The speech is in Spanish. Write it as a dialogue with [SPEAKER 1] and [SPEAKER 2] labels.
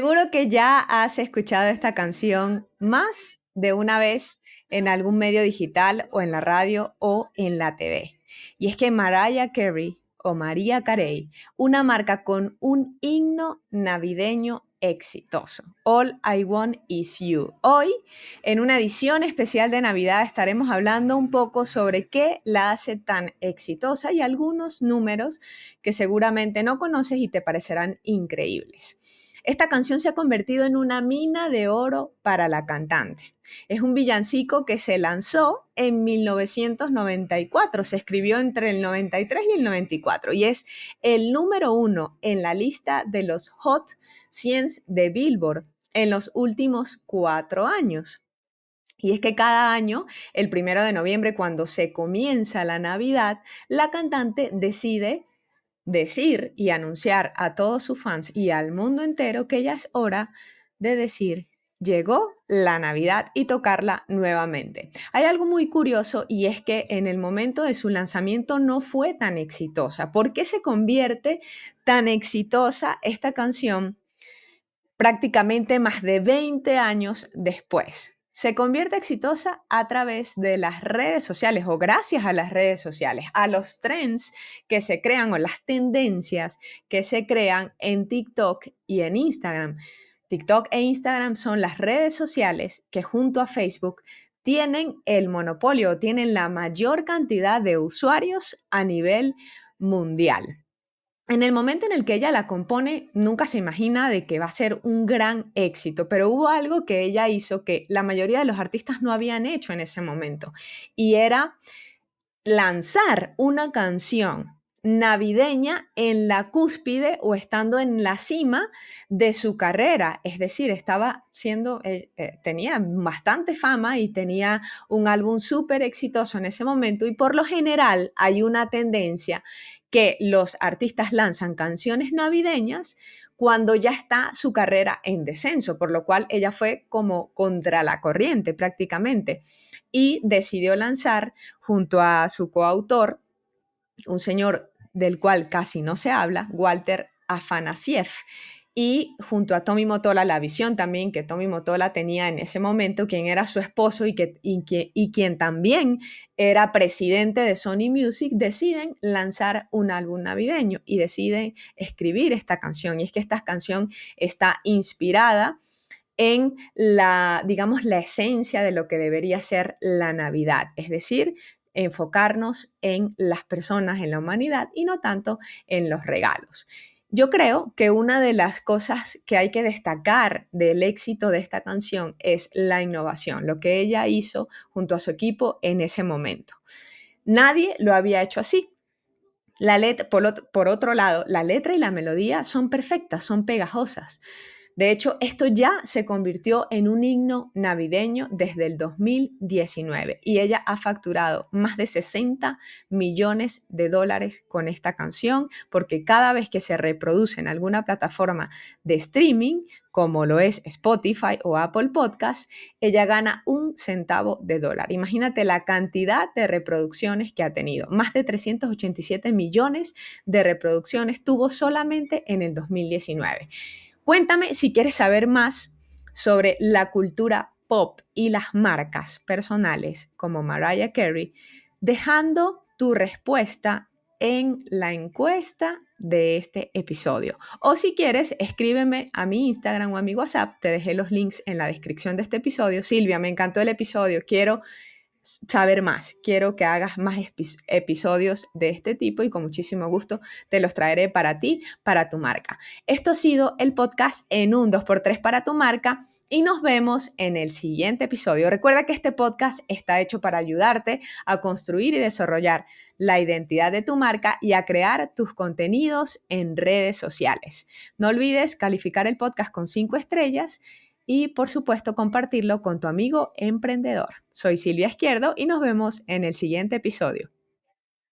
[SPEAKER 1] Seguro que ya has escuchado esta canción más de una vez en algún medio digital o en la radio o en la TV. Y es que Mariah Carey o María Carey, una marca con un himno navideño exitoso. All I Want Is You. Hoy, en una edición especial de Navidad, estaremos hablando un poco sobre qué la hace tan exitosa y algunos números que seguramente no conoces y te parecerán increíbles. Esta canción se ha convertido en una mina de oro para la cantante. Es un villancico que se lanzó en 1994, se escribió entre el 93 y el 94 y es el número uno en la lista de los Hot 100 de Billboard en los últimos cuatro años. Y es que cada año, el primero de noviembre, cuando se comienza la Navidad, la cantante decide decir y anunciar a todos sus fans y al mundo entero que ya es hora de decir, llegó la Navidad y tocarla nuevamente. Hay algo muy curioso y es que en el momento de su lanzamiento no fue tan exitosa. ¿Por qué se convierte tan exitosa esta canción prácticamente más de 20 años después? Se convierte exitosa a través de las redes sociales o gracias a las redes sociales, a los trends que se crean o las tendencias que se crean en TikTok y en Instagram. TikTok e Instagram son las redes sociales que junto a Facebook tienen el monopolio, tienen la mayor cantidad de usuarios a nivel mundial en el momento en el que ella la compone, nunca se imagina de que va a ser un gran éxito, pero hubo algo que ella hizo que la mayoría de los artistas no habían hecho en ese momento, y era lanzar una canción navideña en la cúspide o estando en la cima de su carrera, es decir, estaba siendo, eh, eh, tenía bastante fama y tenía un álbum súper exitoso en ese momento y por lo general hay una tendencia que los artistas lanzan canciones navideñas cuando ya está su carrera en descenso, por lo cual ella fue como contra la corriente prácticamente y decidió lanzar junto a su coautor, un señor del cual casi no se habla, Walter Afanasieff, y junto a Tommy Motola la visión también que Tommy Motola tenía en ese momento, quien era su esposo y, que, y, quien también era presidente de Sony Music, deciden lanzar un álbum navideño y deciden escribir esta canción. Y es que esta canción está inspirada en la, digamos, la esencia de lo que debería ser la Navidad, es decir, enfocarnos en las personas, en la humanidad y no tanto en los regalos. Yo creo que una de las cosas que hay que destacar del éxito de esta canción es la innovación, lo que ella hizo junto a su equipo en ese momento. Nadie lo había hecho así. La letra, por, otro lado, la letra y la melodía son perfectas, son pegajosas. De hecho, esto ya se convirtió en un himno navideño desde el 2019 y ella ha facturado más de 60 millones de dólares con esta canción porque cada vez que se reproduce en alguna plataforma de streaming, como lo es Spotify o Apple Podcast, ella gana un centavo de dólar. Imagínate la cantidad de reproducciones que ha tenido. Más de 387 millones de reproducciones tuvo solamente en el 2019. Cuéntame si quieres saber más sobre la cultura pop y las marcas personales como Mariah Carey, dejando tu respuesta en la encuesta de este episodio. O si quieres, escríbeme a mi Instagram o a mi WhatsApp. Te dejé los links en la descripción de este episodio. Silvia, me encantó el episodio. Quiero saber más, quiero que hagas más episodios de este tipo y con muchísimo gusto te los traeré para ti, para tu marca. Esto ha sido el podcast en un 2x3 para tu marca y nos vemos en el siguiente episodio. Recuerda que este podcast está hecho para ayudarte a construir y desarrollar la identidad de tu marca y a crear tus contenidos en redes sociales. No olvides calificar el podcast con 5 estrellas y por supuesto compartirlo con tu amigo emprendedor. Soy Silvia Izquierdo y nos vemos en el siguiente episodio.